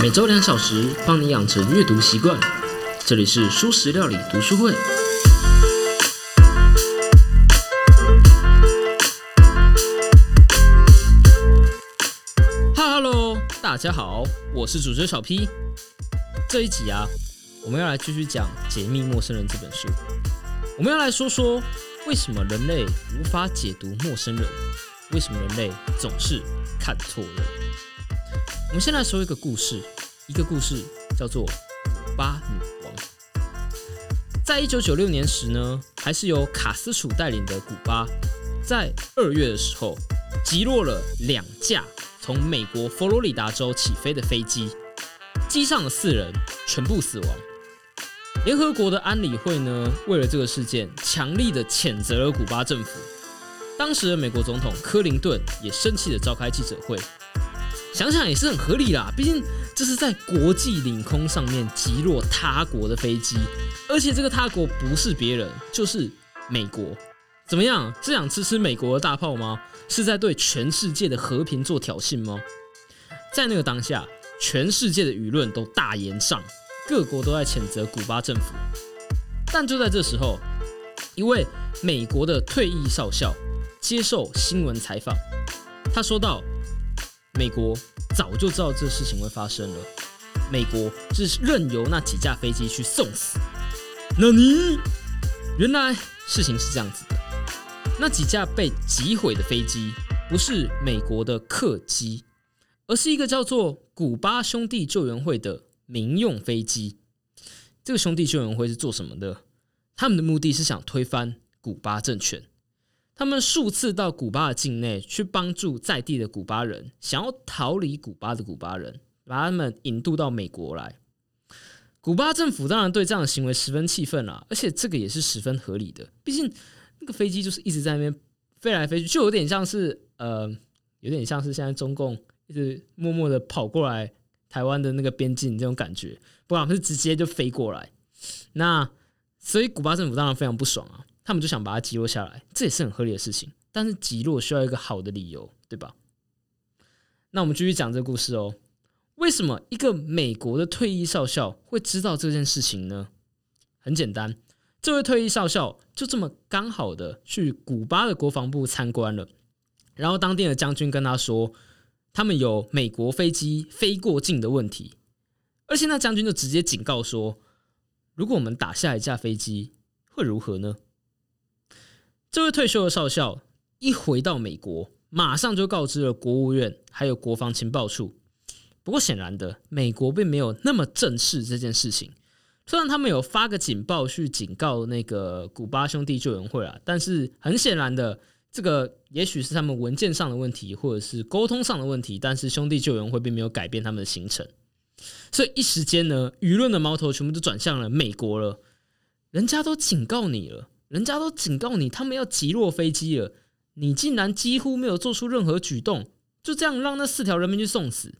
每周两小时，帮你养成阅读习惯。这里是蔬食料理读书会。Hello，大家好，我是主持人小 P。这一集啊，我们要来继续讲《解密陌生人》这本书。我们要来说说，为什么人类无法解读陌生人？为什么人类总是看错人？我们先来说一个故事，一个故事叫做古巴女王。在一九九六年时呢，还是由卡斯楚带领的古巴，在二月的时候击落了两架从美国佛罗里达州起飞的飞机，机上的四人全部死亡。联合国的安理会呢，为了这个事件，强力的谴责了古巴政府。当时的美国总统克林顿也生气的召开记者会。想想也是很合理啦，毕竟这是在国际领空上面击落他国的飞机，而且这个他国不是别人，就是美国。怎么样，是想吃吃美国的大炮吗？是在对全世界的和平做挑衅吗？在那个当下，全世界的舆论都大言上，各国都在谴责古巴政府。但就在这时候，一位美国的退役少校接受新闻采访，他说道。美国早就知道这事情会发生了，美国是任由那几架飞机去送死。那你原来事情是这样子的，那几架被击毁的飞机不是美国的客机，而是一个叫做古巴兄弟救援会的民用飞机。这个兄弟救援会是做什么的？他们的目的是想推翻古巴政权。他们数次到古巴的境内去帮助在地的古巴人，想要逃离古巴的古巴人，把他们引渡到美国来。古巴政府当然对这样的行为十分气愤啦，而且这个也是十分合理的。毕竟那个飞机就是一直在那边飞来飞去，就有点像是呃，有点像是现在中共一直默默的跑过来台湾的那个边境这种感觉，不然是直接就飞过来。那所以古巴政府当然非常不爽啊。他们就想把它击落下来，这也是很合理的事情。但是击落需要一个好的理由，对吧？那我们继续讲这个故事哦。为什么一个美国的退役少校会知道这件事情呢？很简单，这位退役少校就这么刚好的去古巴的国防部参观了，然后当地的将军跟他说，他们有美国飞机飞过境的问题，而且那将军就直接警告说，如果我们打下一架飞机，会如何呢？这位退休的少校一回到美国，马上就告知了国务院还有国防情报处。不过显然的，美国并没有那么正视这件事情。虽然他们有发个警报去警告那个古巴兄弟救援会啊，但是很显然的，这个也许是他们文件上的问题，或者是沟通上的问题。但是兄弟救援会并没有改变他们的行程，所以一时间呢，舆论的矛头全部都转向了美国了。人家都警告你了。人家都警告你，他们要击落飞机了，你竟然几乎没有做出任何举动，就这样让那四条人命去送死。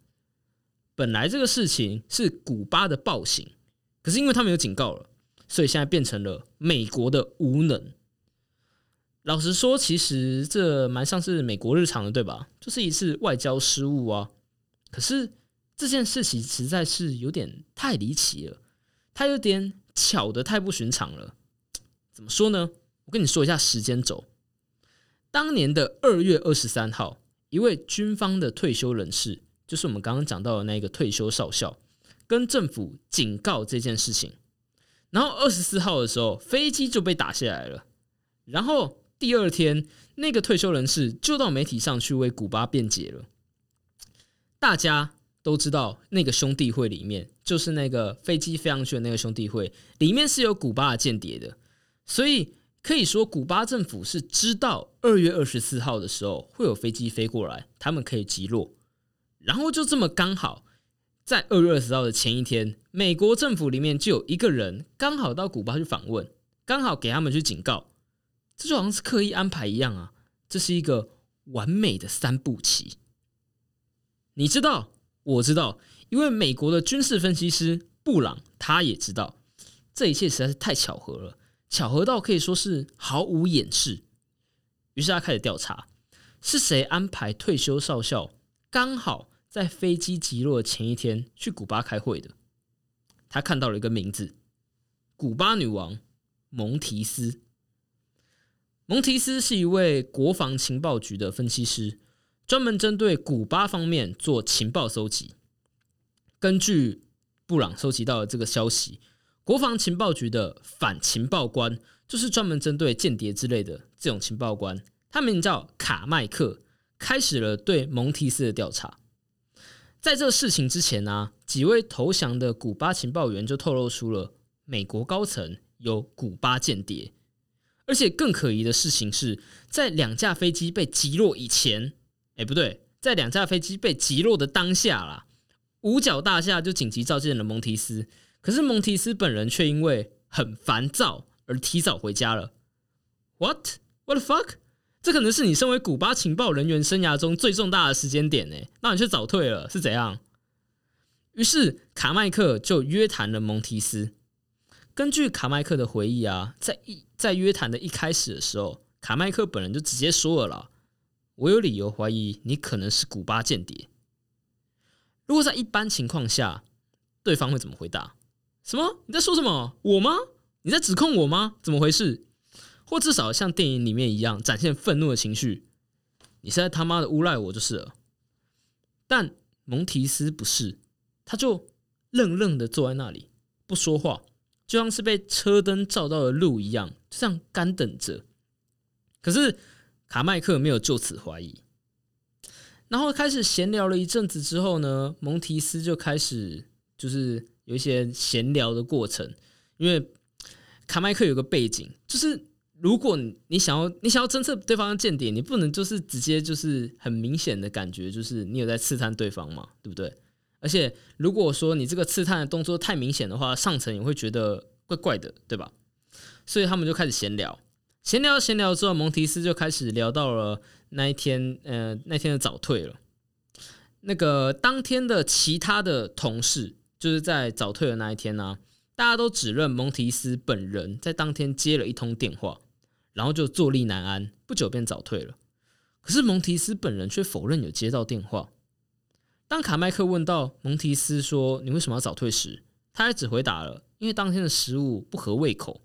本来这个事情是古巴的暴行，可是因为他们有警告了，所以现在变成了美国的无能。老实说，其实这蛮像是美国日常的，对吧？就是一次外交失误啊。可是这件事情实在是有点太离奇了，它有点巧的太不寻常了。怎么说呢？我跟你说一下时间轴。当年的二月二十三号，一位军方的退休人士，就是我们刚刚讲到的那个退休少校，跟政府警告这件事情。然后二十四号的时候，飞机就被打下来了。然后第二天，那个退休人士就到媒体上去为古巴辩解了。大家都知道，那个兄弟会里面，就是那个飞机飞上去的那个兄弟会里面是有古巴的间谍的。所以可以说，古巴政府是知道二月二十四号的时候会有飞机飞过来，他们可以击落。然后就这么刚好，在二月二十号的前一天，美国政府里面就有一个人刚好到古巴去访问，刚好给他们去警告。这就好像是刻意安排一样啊！这是一个完美的三步棋。你知道，我知道，因为美国的军事分析师布朗他也知道，这一切实在是太巧合了。巧合到可以说是毫无掩饰，于是他开始调查是谁安排退休少校刚好在飞机击落前一天去古巴开会的。他看到了一个名字：古巴女王蒙提斯。蒙提斯是一位国防情报局的分析师，专门针对古巴方面做情报搜集。根据布朗收集到的这个消息，国防情报局的反情报官就是专门针对间谍之类的这种情报官，他名叫卡麦克，开始了对蒙提斯的调查。在这事情之前呢，几位投降的古巴情报员就透露出了美国高层有古巴间谍，而且更可疑的事情是在两架飞机被击落以前，哎，不对，在两架飞机被击落的当下啦，五角大厦就紧急召见了蒙提斯，可是蒙提斯本人却因为很烦躁而提早回家了。What? What the fuck? 这可能是你身为古巴情报人员生涯中最重大的时间点呢，那你却早退了，是怎样？于是卡麦克就约谈了蒙提斯。根据卡麦克的回忆啊，在一在约谈的一开始的时候，卡麦克本人就直接说了啦：“我有理由怀疑你可能是古巴间谍。”如果在一般情况下，对方会怎么回答？什么？你在说什么？我吗？你在指控我吗？怎么回事？或至少像电影里面一样展现愤怒的情绪，你是在他妈的诬赖我就是了。但蒙提斯不是，他就愣愣的坐在那里不说话，就像是被车灯照到的路一样，就这样干等着。可是卡麦克没有就此怀疑，然后开始闲聊了一阵子之后呢，蒙提斯就开始就是有一些闲聊的过程，因为卡麦克有个背景就是。如果你想要你想要侦测对方的间谍，你不能就是直接就是很明显的感觉，就是你有在刺探对方嘛，对不对？而且如果说你这个刺探的动作太明显的话，上层也会觉得怪怪的，对吧？所以他们就开始闲聊，闲聊闲聊之后，蒙提斯就开始聊到了那一天，呃，那天的早退了。那个当天的其他的同事，就是在早退的那一天呢，大家都指认蒙提斯本人在当天接了一通电话。然后就坐立难安，不久便早退了。可是蒙提斯本人却否认有接到电话。当卡麦克问到蒙提斯说：“你为什么要早退？”时，他还只回答了：“因为当天的食物不合胃口。”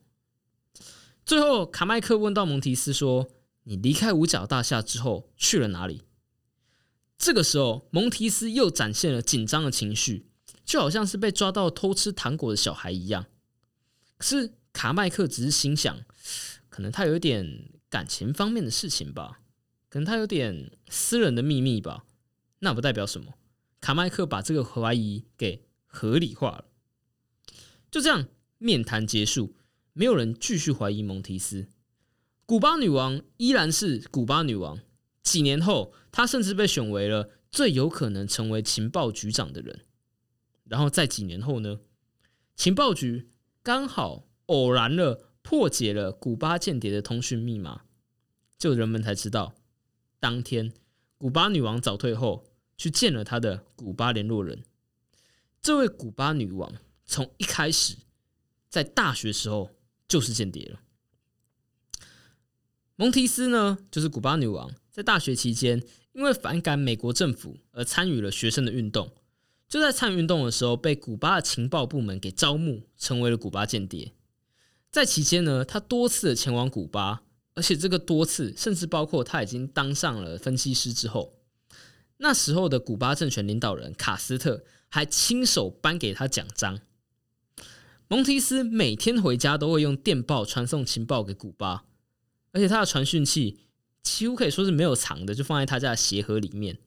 最后，卡麦克问到蒙提斯说：“你离开五角大厦之后去了哪里？”这个时候，蒙提斯又展现了紧张的情绪，就好像是被抓到偷吃糖果的小孩一样。可是卡麦克只是心想。可能他有点感情方面的事情吧，可能他有点私人的秘密吧。那不代表什么。卡麦克把这个怀疑给合理化了。就这样，面谈结束，没有人继续怀疑蒙提斯。古巴女王依然是古巴女王。几年后，她甚至被选为了最有可能成为情报局长的人。然后在几年后呢？情报局刚好偶然了。破解了古巴间谍的通讯密码，就人们才知道，当天古巴女王早退后去见了她的古巴联络人。这位古巴女王从一开始在大学时候就是间谍了。蒙提斯呢，就是古巴女王在大学期间因为反感美国政府而参与了学生的运动，就在参与运动的时候被古巴的情报部门给招募，成为了古巴间谍。在期间呢，他多次的前往古巴，而且这个多次甚至包括他已经当上了分析师之后，那时候的古巴政权领导人卡斯特还亲手颁给他奖章。蒙提斯每天回家都会用电报传送情报给古巴，而且他的传讯器几乎可以说是没有藏的，就放在他家的鞋盒里面，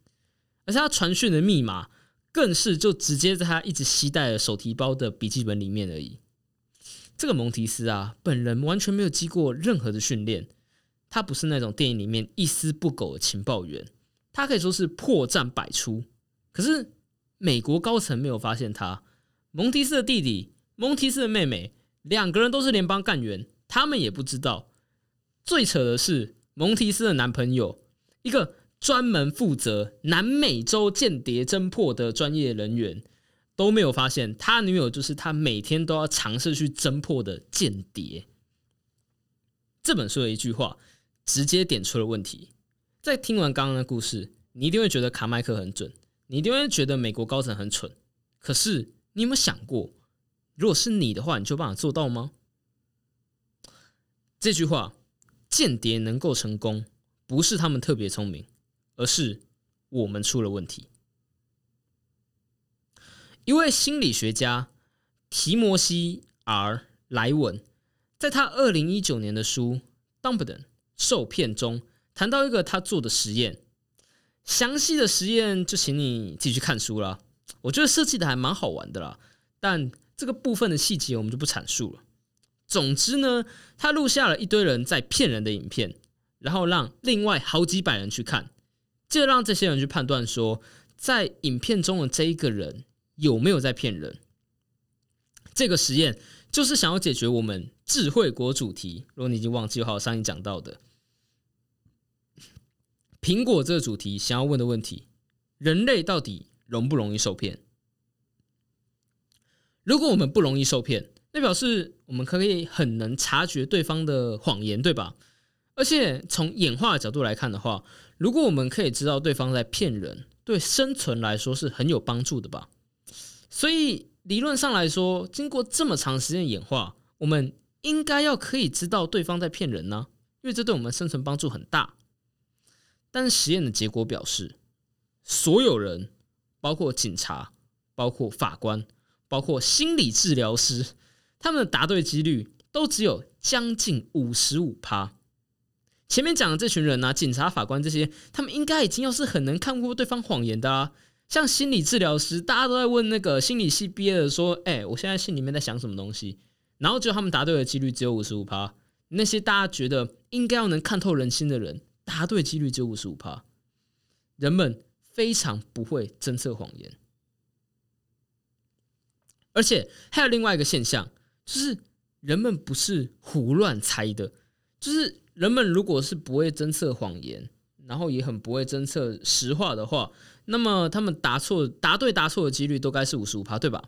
而且他传讯的密码更是就直接在他一直携带的手提包的笔记本里面而已。这个蒙提斯啊，本人完全没有经过任何的训练，他不是那种电影里面一丝不苟的情报员，他可以说是破绽百出。可是美国高层没有发现他，蒙提斯的弟弟、蒙提斯的妹妹两个人都是联邦干员，他们也不知道。最扯的是，蒙提斯的男朋友，一个专门负责南美洲间谍侦破的专业人员。都没有发现他女友就是他每天都要尝试去侦破的间谍。这本书的一句话直接点出了问题。在听完刚刚的故事，你一定会觉得卡麦克很准，你一定会觉得美国高层很蠢。可是，你有没有想过，如果是你的话，你就办法做到吗？这句话，间谍能够成功，不是他们特别聪明，而是我们出了问题。一位心理学家提摩西 ·R· 莱文，在他二零一九年的书《Dumbledore 受骗》中，谈到一个他做的实验。详细的实验就请你自己去看书了。我觉得设计的还蛮好玩的啦，但这个部分的细节我们就不阐述了。总之呢，他录下了一堆人在骗人的影片，然后让另外好几百人去看，就让这些人去判断说，在影片中的这一个人有没有在骗人。这个实验就是想要解决我们智慧国主题。如果你已经忘记的话，我上一讲到的苹果这个主题，想要问的问题：人类到底容不容易受骗？如果我们不容易受骗，那表示我们可以很能察觉对方的谎言，对吧？而且从演化的角度来看的话，如果我们可以知道对方在骗人，对生存来说是很有帮助的吧？所以理论上来说，经过这么长时间演化，我们应该要可以知道对方在骗人呢，因为这对我们生存帮助很大。但是实验的结果表示，所有人，包括警察、包括法官、包括心理治疗师。他们的答对几率都只有将近五十五趴。前面讲的这群人呢，警察、法官这些，他们应该已经要是很能看过对方谎言的啊。像心理治疗师，大家都在问那个心理系毕业的说：“哎，我现在心里面在想什么东西？”然后就他们答对的几率只有五十五趴。那些大家觉得应该要能看透人心的人，答对几率只有五十五趴。人们非常不会侦测谎言，而且还有另外一个现象。就是人们不是胡乱猜的，就是人们如果是不会侦测谎言，然后也很不会侦测实话的话，那么他们答错、答对、答错的几率都该是五十五趴，对吧？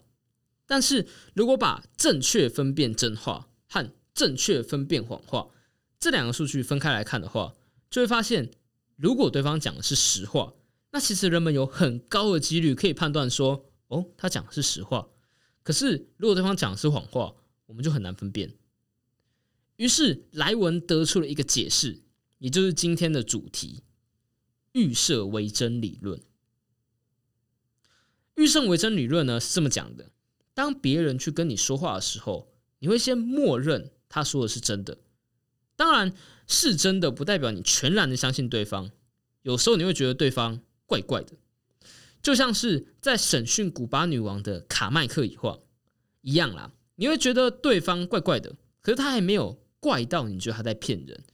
但是如果把正确分辨真话和正确分辨谎话这两个数据分开来看的话，就会发现，如果对方讲的是实话，那其实人们有很高的几率可以判断说，哦，他讲的是实话。可是如果对方讲的是谎话，我们就很难分辨。于是莱文得出了一个解释，也就是今天的主题——预设为真理论。预设为真理论呢是这么讲的：当别人去跟你说话的时候，你会先默认他说的是真的。当然，是真的不代表你全然的相信对方。有时候你会觉得对方怪怪的，就像是在审讯古巴女王的卡麦克以话一样啦。你会觉得对方怪怪的，可是他还没有怪到你觉得他在骗人。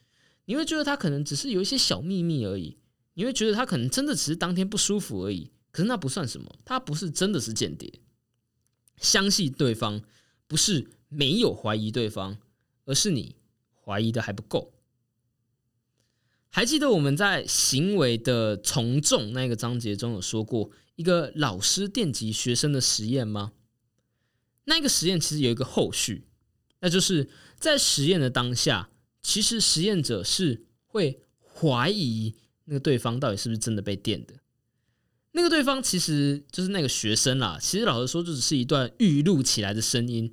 你会觉得他可能只是有一些小秘密而已。你会觉得他可能真的只是当天不舒服而已。可是那不算什么，他不是真的是间谍。相信对方不是没有怀疑对方，而是你怀疑的还不够。还记得我们在行为的从众那个章节中有说过一个老师电击学生的实验吗？那个实验其实有一个后续，那就是在实验的当下，其实实验者是会怀疑那个对方到底是不是真的被电的。那个对方其实就是那个学生啦。其实老实说，就只是一段预录起来的声音，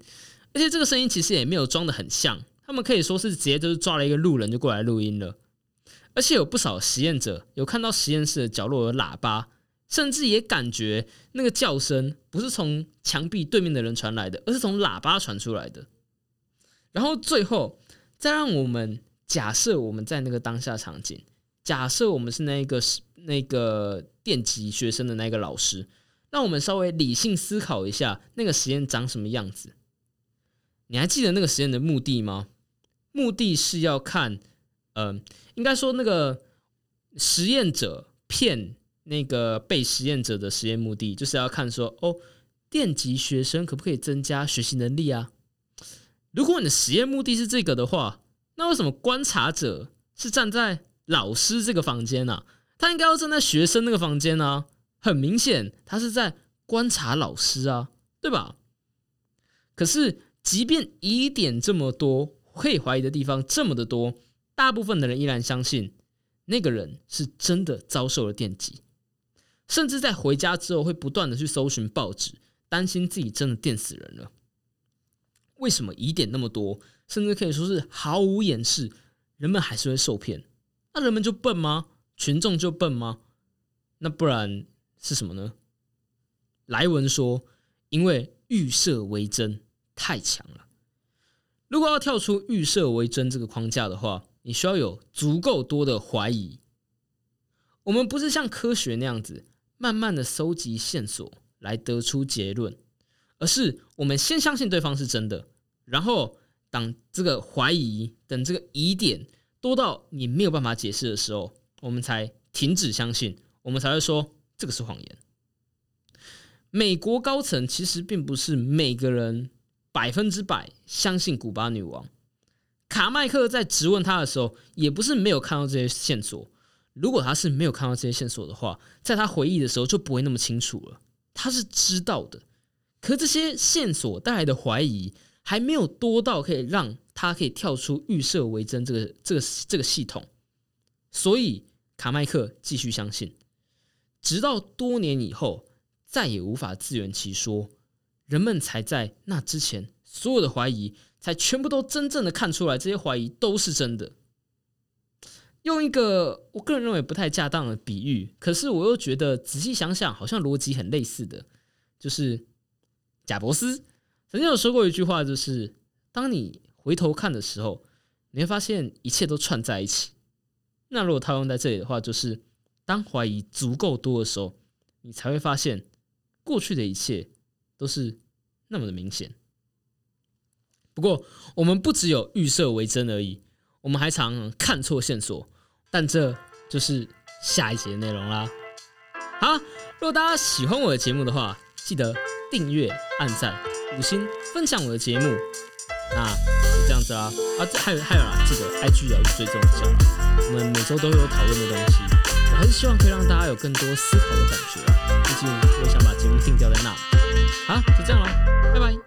而且这个声音其实也没有装的很像。他们可以说是直接就是抓了一个路人就过来录音了。而且有不少实验者有看到实验室的角落有喇叭。甚至也感觉那个叫声不是从墙壁对面的人传来的，而是从喇叭传出来的。然后最后再让我们假设我们在那个当下场景，假设我们是那个那个电极学生的那个老师，让我们稍微理性思考一下那个实验长什么样子。你还记得那个实验的目的吗？目的是要看，嗯，应该说那个实验者骗。那个被实验者的实验目的就是要看说，哦，电极学生可不可以增加学习能力啊？如果你的实验目的是这个的话，那为什么观察者是站在老师这个房间呢？他应该要站在学生那个房间呢？很明显，他是在观察老师啊，对吧？可是，即便疑点这么多，可以怀疑的地方这么的多，大部分的人依然相信那个人是真的遭受了电击。甚至在回家之后会不断的去搜寻报纸，担心自己真的电死人了。为什么疑点那么多，甚至可以说是毫无掩饰，人们还是会受骗？那人们就笨吗？群众就笨吗？那不然是什么呢？莱文说，因为预设为真太强了。如果要跳出预设为真这个框架的话，你需要有足够多的怀疑。我们不是像科学那样子，慢慢的搜集线索来得出结论，而是我们先相信对方是真的，然后当这个怀疑等这个疑点多到你没有办法解释的时候，我们才停止相信，我们才会说这个是谎言。美国高层其实并不是每个人。百分之百相信古巴女王。卡麦克在质问他的时候，也不是没有看到这些线索。如果他是没有看到这些线索的话，在他回忆的时候就不会那么清楚了。他是知道的，可这些线索带来的怀疑还没有多到可以让他可以跳出预设为真这个这个这个系统。所以卡麦克继续相信，直到多年以后，再也无法自圆其说。人们才在那之前，所有的怀疑才全部都真正的看出来，这些怀疑都是真的。用一个我个人认为不太恰当的比喻，可是我又觉得仔细想想，好像逻辑很类似的，就是贾伯斯曾经有说过一句话，就是当你回头看的时候，你会发现一切都串在一起。那如果套用在这里的话，就是当怀疑足够多的时候，你才会发现过去的一切。都是那么的明显。不过，我们不只有预设为真而已，我们还常看错线索。但这就是下一节的内容啦。好，如果大家喜欢我的节目的话，记得订阅、按赞、五星、分享我的节目。那就这样子啦。啊，还有还有啦，记得 IG 要追踪一下。我们每周都会有讨论的东西，我还是希望可以让大家有更多思考的感觉啊。毕竟我想把节目定掉在那。好，就这样喽，拜拜。